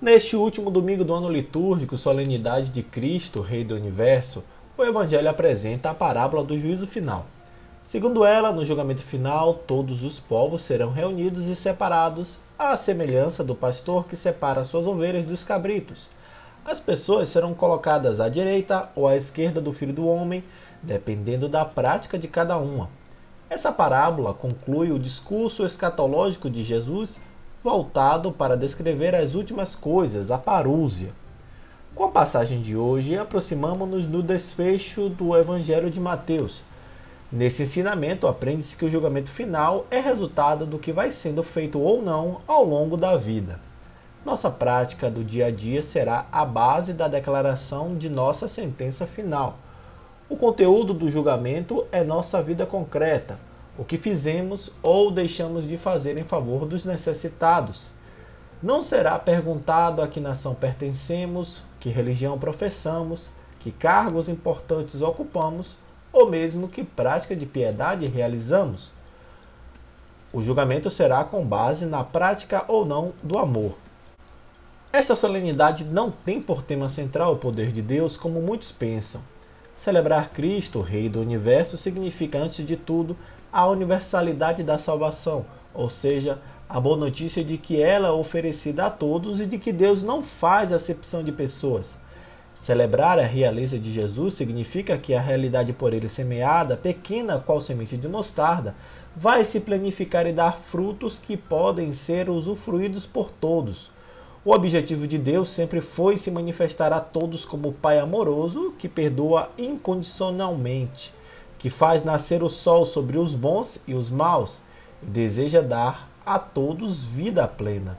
Neste último domingo do ano litúrgico, solenidade de Cristo, Rei do Universo, o Evangelho apresenta a parábola do juízo final. Segundo ela, no julgamento final, todos os povos serão reunidos e separados, à semelhança do pastor que separa suas ovelhas dos cabritos. As pessoas serão colocadas à direita ou à esquerda do Filho do Homem, dependendo da prática de cada uma. Essa parábola conclui o discurso escatológico de Jesus, voltado para descrever as últimas coisas, a parúzia. Com a passagem de hoje, aproximamos-nos do desfecho do Evangelho de Mateus. Nesse ensinamento, aprende-se que o julgamento final é resultado do que vai sendo feito ou não ao longo da vida. Nossa prática do dia a dia será a base da declaração de nossa sentença final. O conteúdo do julgamento é nossa vida concreta, o que fizemos ou deixamos de fazer em favor dos necessitados. Não será perguntado a que nação pertencemos, que religião professamos, que cargos importantes ocupamos ou mesmo que prática de piedade realizamos. O julgamento será com base na prática ou não do amor. Esta solenidade não tem por tema central o poder de Deus, como muitos pensam. Celebrar Cristo, Rei do Universo, significa, antes de tudo, a universalidade da salvação, ou seja, a boa notícia de que ela é oferecida a todos e de que Deus não faz acepção de pessoas. Celebrar a realeza de Jesus significa que a realidade por ele semeada, pequena qual semente de mostarda, vai se planificar e dar frutos que podem ser usufruídos por todos. O objetivo de Deus sempre foi se manifestar a todos como Pai amoroso que perdoa incondicionalmente, que faz nascer o sol sobre os bons e os maus e deseja dar a todos vida plena.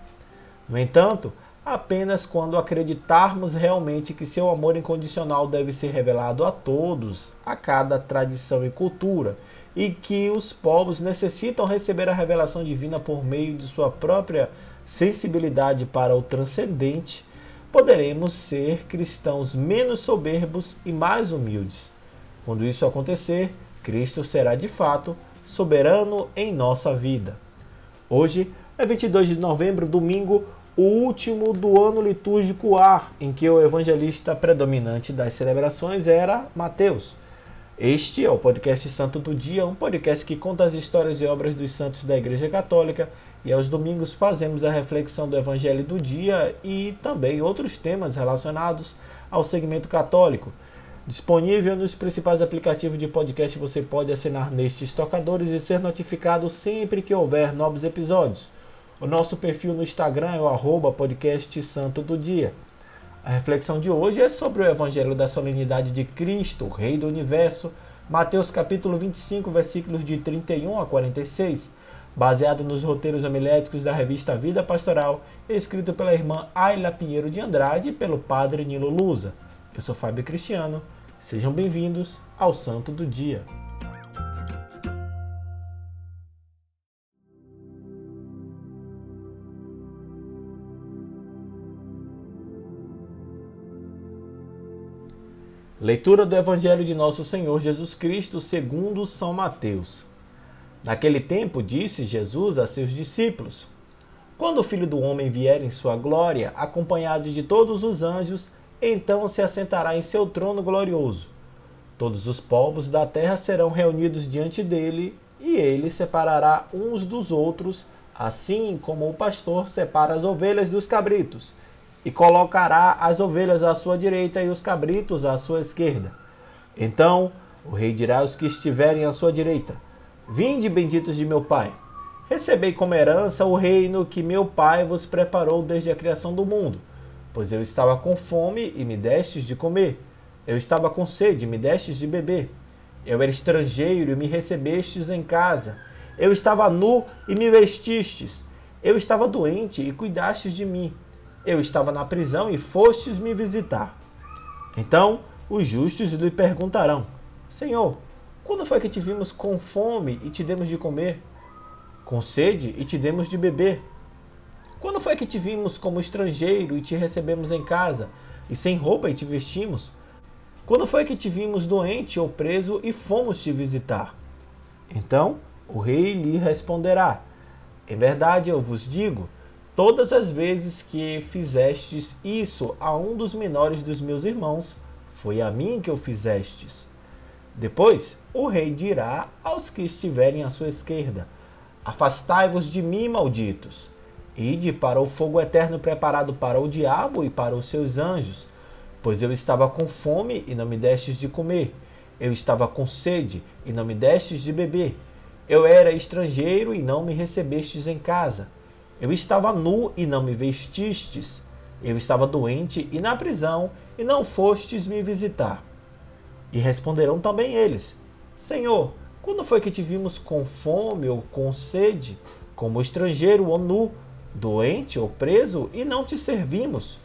No entanto, apenas quando acreditarmos realmente que seu amor incondicional deve ser revelado a todos, a cada tradição e cultura, e que os povos necessitam receber a revelação divina por meio de sua própria sensibilidade para o transcendente, poderemos ser cristãos menos soberbos e mais humildes. Quando isso acontecer, Cristo será de fato soberano em nossa vida. Hoje é 22 de novembro, domingo, o último do ano litúrgico A, em que o evangelista predominante das celebrações era Mateus. Este é o podcast Santo do Dia, um podcast que conta as histórias e obras dos santos da Igreja Católica e aos domingos fazemos a reflexão do Evangelho do dia e também outros temas relacionados ao segmento católico. Disponível nos principais aplicativos de podcast, você pode assinar nestes tocadores e ser notificado sempre que houver novos episódios. O nosso perfil no Instagram é o arroba do Dia. A reflexão de hoje é sobre o Evangelho da Solenidade de Cristo, Rei do Universo, Mateus capítulo 25, versículos de 31 a 46 baseado nos roteiros homiléticos da revista Vida Pastoral, escrito pela irmã Ayla Pinheiro de Andrade e pelo padre Nilo Lusa. Eu sou Fábio Cristiano. Sejam bem-vindos ao Santo do Dia. Leitura do Evangelho de Nosso Senhor Jesus Cristo segundo São Mateus. Naquele tempo, disse Jesus a seus discípulos: Quando o Filho do Homem vier em sua glória, acompanhado de todos os anjos, então se assentará em seu trono glorioso. Todos os povos da terra serão reunidos diante dele, e ele separará uns dos outros, assim como o pastor separa as ovelhas dos cabritos, e colocará as ovelhas à sua direita e os cabritos à sua esquerda. Então o rei dirá aos que estiverem à sua direita: Vinde, benditos de meu Pai, recebei como herança o reino que meu Pai vos preparou desde a criação do mundo. Pois eu estava com fome e me destes de comer. Eu estava com sede e me destes de beber. Eu era estrangeiro e me recebestes em casa. Eu estava nu e me vestistes. Eu estava doente e cuidastes de mim. Eu estava na prisão e fostes me visitar. Então os justos lhe perguntarão: Senhor, quando foi que te vimos com fome e te demos de comer? Com sede e te demos de beber? Quando foi que te vimos como estrangeiro e te recebemos em casa, e sem roupa e te vestimos? Quando foi que te vimos doente ou preso e fomos te visitar? Então o rei lhe responderá: Em verdade eu vos digo, Todas as vezes que fizestes isso a um dos menores dos meus irmãos, foi a mim que o fizestes. Depois, o rei dirá aos que estiverem à sua esquerda: Afastai-vos de mim, malditos. Ide para o fogo eterno preparado para o diabo e para os seus anjos. Pois eu estava com fome e não me destes de comer. Eu estava com sede e não me destes de beber. Eu era estrangeiro e não me recebestes em casa. Eu estava nu e não me vestistes. Eu estava doente e na prisão e não fostes me visitar. E responderão também eles: Senhor, quando foi que te vimos com fome ou com sede, como estrangeiro ou nu, doente ou preso e não te servimos?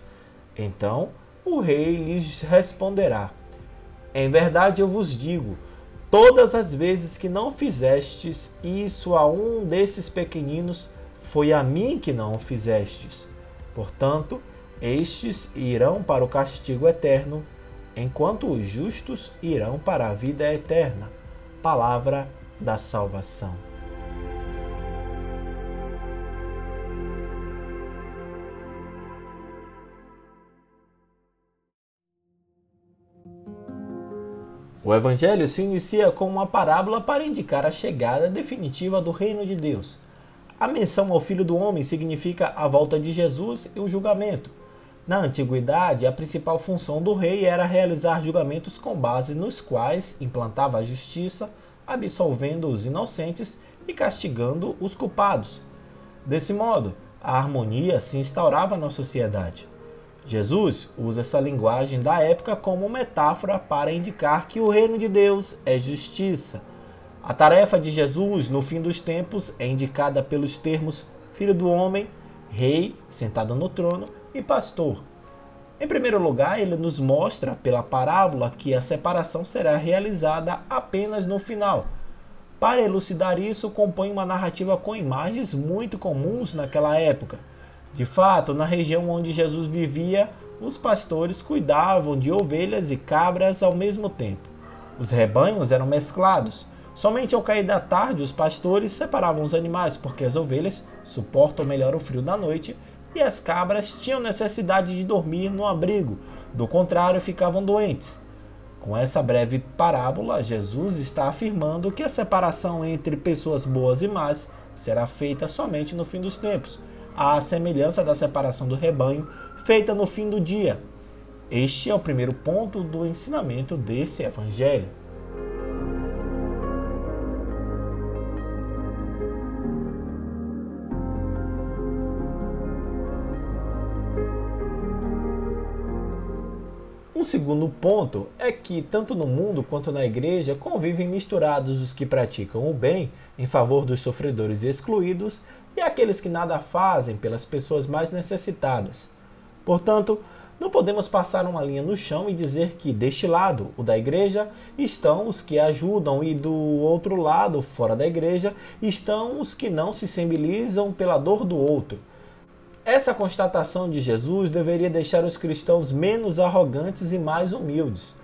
Então o rei lhes responderá: Em verdade eu vos digo, todas as vezes que não fizestes isso a um desses pequeninos, foi a mim que não o fizestes. Portanto, estes irão para o castigo eterno, enquanto os justos irão para a vida eterna. Palavra da salvação. O Evangelho se inicia com uma parábola para indicar a chegada definitiva do reino de Deus. A menção ao Filho do Homem significa a volta de Jesus e o julgamento. Na antiguidade, a principal função do rei era realizar julgamentos com base nos quais implantava a justiça, absolvendo os inocentes e castigando os culpados. Desse modo, a harmonia se instaurava na sociedade. Jesus usa essa linguagem da época como metáfora para indicar que o reino de Deus é justiça a tarefa de Jesus no fim dos tempos é indicada pelos termos filho do homem, rei, sentado no trono, e pastor. Em primeiro lugar, ele nos mostra pela parábola que a separação será realizada apenas no final. Para elucidar isso, compõe uma narrativa com imagens muito comuns naquela época. De fato, na região onde Jesus vivia, os pastores cuidavam de ovelhas e cabras ao mesmo tempo. Os rebanhos eram mesclados Somente ao cair da tarde, os pastores separavam os animais, porque as ovelhas suportam melhor o frio da noite e as cabras tinham necessidade de dormir no abrigo, do contrário, ficavam doentes. Com essa breve parábola, Jesus está afirmando que a separação entre pessoas boas e más será feita somente no fim dos tempos, à semelhança da separação do rebanho feita no fim do dia. Este é o primeiro ponto do ensinamento desse evangelho. Um segundo ponto é que, tanto no mundo quanto na igreja, convivem misturados os que praticam o bem em favor dos sofredores e excluídos e aqueles que nada fazem pelas pessoas mais necessitadas. Portanto, não podemos passar uma linha no chão e dizer que deste lado, o da igreja, estão os que ajudam e do outro lado, fora da igreja, estão os que não se sensibilizam pela dor do outro. Essa constatação de Jesus deveria deixar os cristãos menos arrogantes e mais humildes.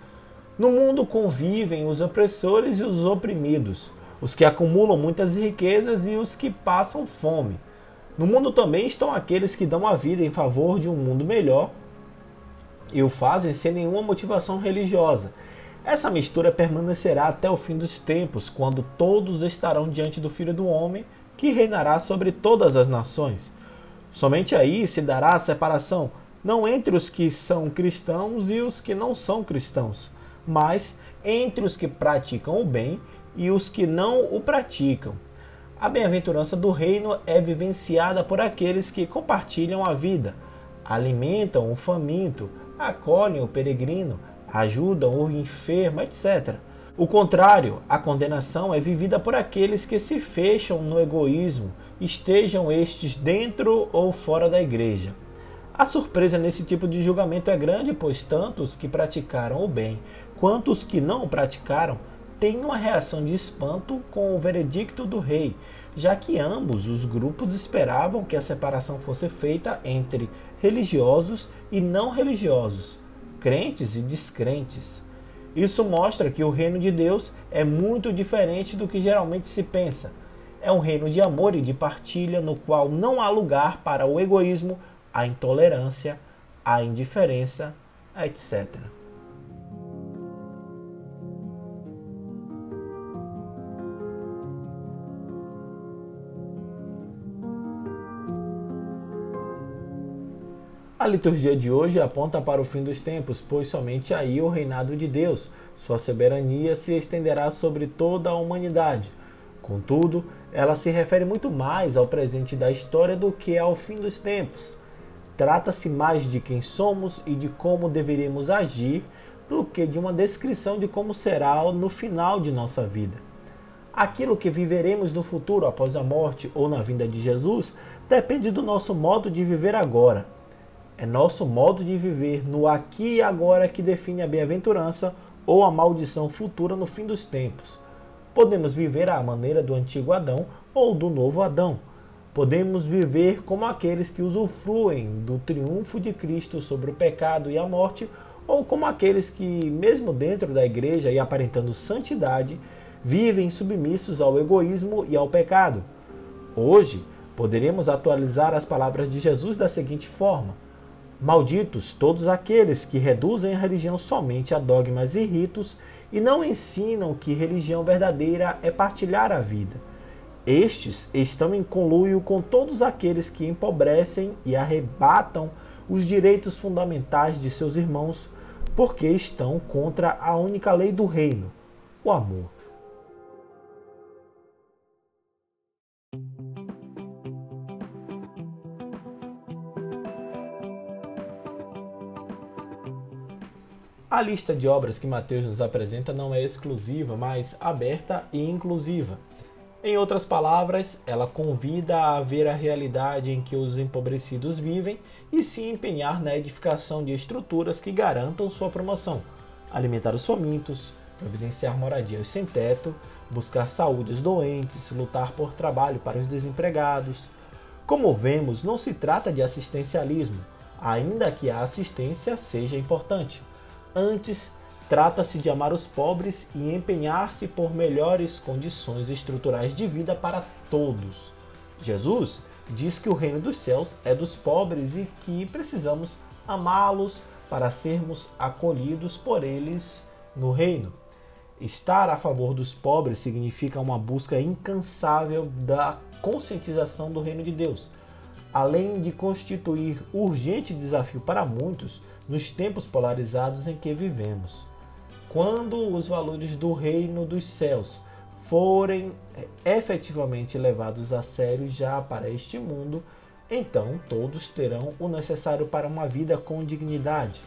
No mundo convivem os opressores e os oprimidos, os que acumulam muitas riquezas e os que passam fome. No mundo também estão aqueles que dão a vida em favor de um mundo melhor e o fazem sem nenhuma motivação religiosa. Essa mistura permanecerá até o fim dos tempos, quando todos estarão diante do Filho do Homem, que reinará sobre todas as nações. Somente aí se dará a separação, não entre os que são cristãos e os que não são cristãos, mas entre os que praticam o bem e os que não o praticam. A bem-aventurança do reino é vivenciada por aqueles que compartilham a vida, alimentam o faminto, acolhem o peregrino, ajudam o enfermo, etc. O contrário, a condenação é vivida por aqueles que se fecham no egoísmo, estejam estes dentro ou fora da igreja. A surpresa nesse tipo de julgamento é grande, pois tanto os que praticaram o bem quanto os que não o praticaram têm uma reação de espanto com o veredicto do rei, já que ambos os grupos esperavam que a separação fosse feita entre religiosos e não religiosos, crentes e descrentes. Isso mostra que o reino de Deus é muito diferente do que geralmente se pensa é um reino de amor e de partilha no qual não há lugar para o egoísmo, a intolerância, a indiferença, etc. A liturgia de hoje aponta para o fim dos tempos, pois somente aí o reinado de Deus, sua soberania se estenderá sobre toda a humanidade. Contudo, ela se refere muito mais ao presente da história do que ao fim dos tempos. Trata-se mais de quem somos e de como deveríamos agir do que de uma descrição de como será no final de nossa vida. Aquilo que viveremos no futuro após a morte ou na vinda de Jesus depende do nosso modo de viver agora é nosso modo de viver no aqui e agora que define a bem-aventurança ou a maldição futura no fim dos tempos. Podemos viver à maneira do antigo Adão ou do novo Adão. Podemos viver como aqueles que usufruem do triunfo de Cristo sobre o pecado e a morte, ou como aqueles que, mesmo dentro da igreja e aparentando santidade, vivem submissos ao egoísmo e ao pecado. Hoje, poderemos atualizar as palavras de Jesus da seguinte forma: Malditos todos aqueles que reduzem a religião somente a dogmas e ritos e não ensinam que religião verdadeira é partilhar a vida. Estes estão em conluio com todos aqueles que empobrecem e arrebatam os direitos fundamentais de seus irmãos, porque estão contra a única lei do reino, o amor. A lista de obras que Mateus nos apresenta não é exclusiva, mas aberta e inclusiva. Em outras palavras, ela convida a ver a realidade em que os empobrecidos vivem e se empenhar na edificação de estruturas que garantam sua promoção, alimentar os famintos, providenciar moradia aos sem teto, buscar saúde aos doentes, lutar por trabalho para os desempregados. Como vemos, não se trata de assistencialismo, ainda que a assistência seja importante. Antes, trata-se de amar os pobres e empenhar-se por melhores condições estruturais de vida para todos. Jesus diz que o reino dos céus é dos pobres e que precisamos amá-los para sermos acolhidos por eles no reino. Estar a favor dos pobres significa uma busca incansável da conscientização do reino de Deus, além de constituir urgente desafio para muitos nos tempos polarizados em que vivemos. Quando os valores do reino dos céus forem eh, efetivamente levados a sério já para este mundo, então todos terão o necessário para uma vida com dignidade.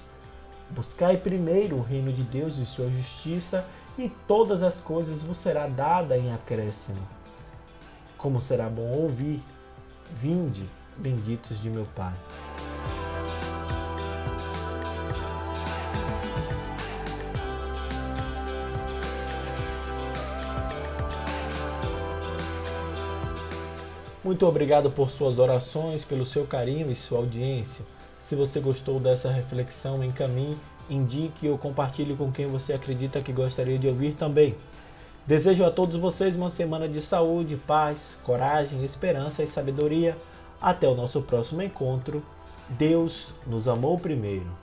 Buscai primeiro o reino de Deus e sua justiça, e todas as coisas vos será dada em acréscimo. Como será bom ouvir: Vinde, benditos de meu Pai. Muito obrigado por suas orações, pelo seu carinho e sua audiência. Se você gostou dessa reflexão, encaminhe, indique ou compartilhe com quem você acredita que gostaria de ouvir também. Desejo a todos vocês uma semana de saúde, paz, coragem, esperança e sabedoria. Até o nosso próximo encontro. Deus nos amou primeiro.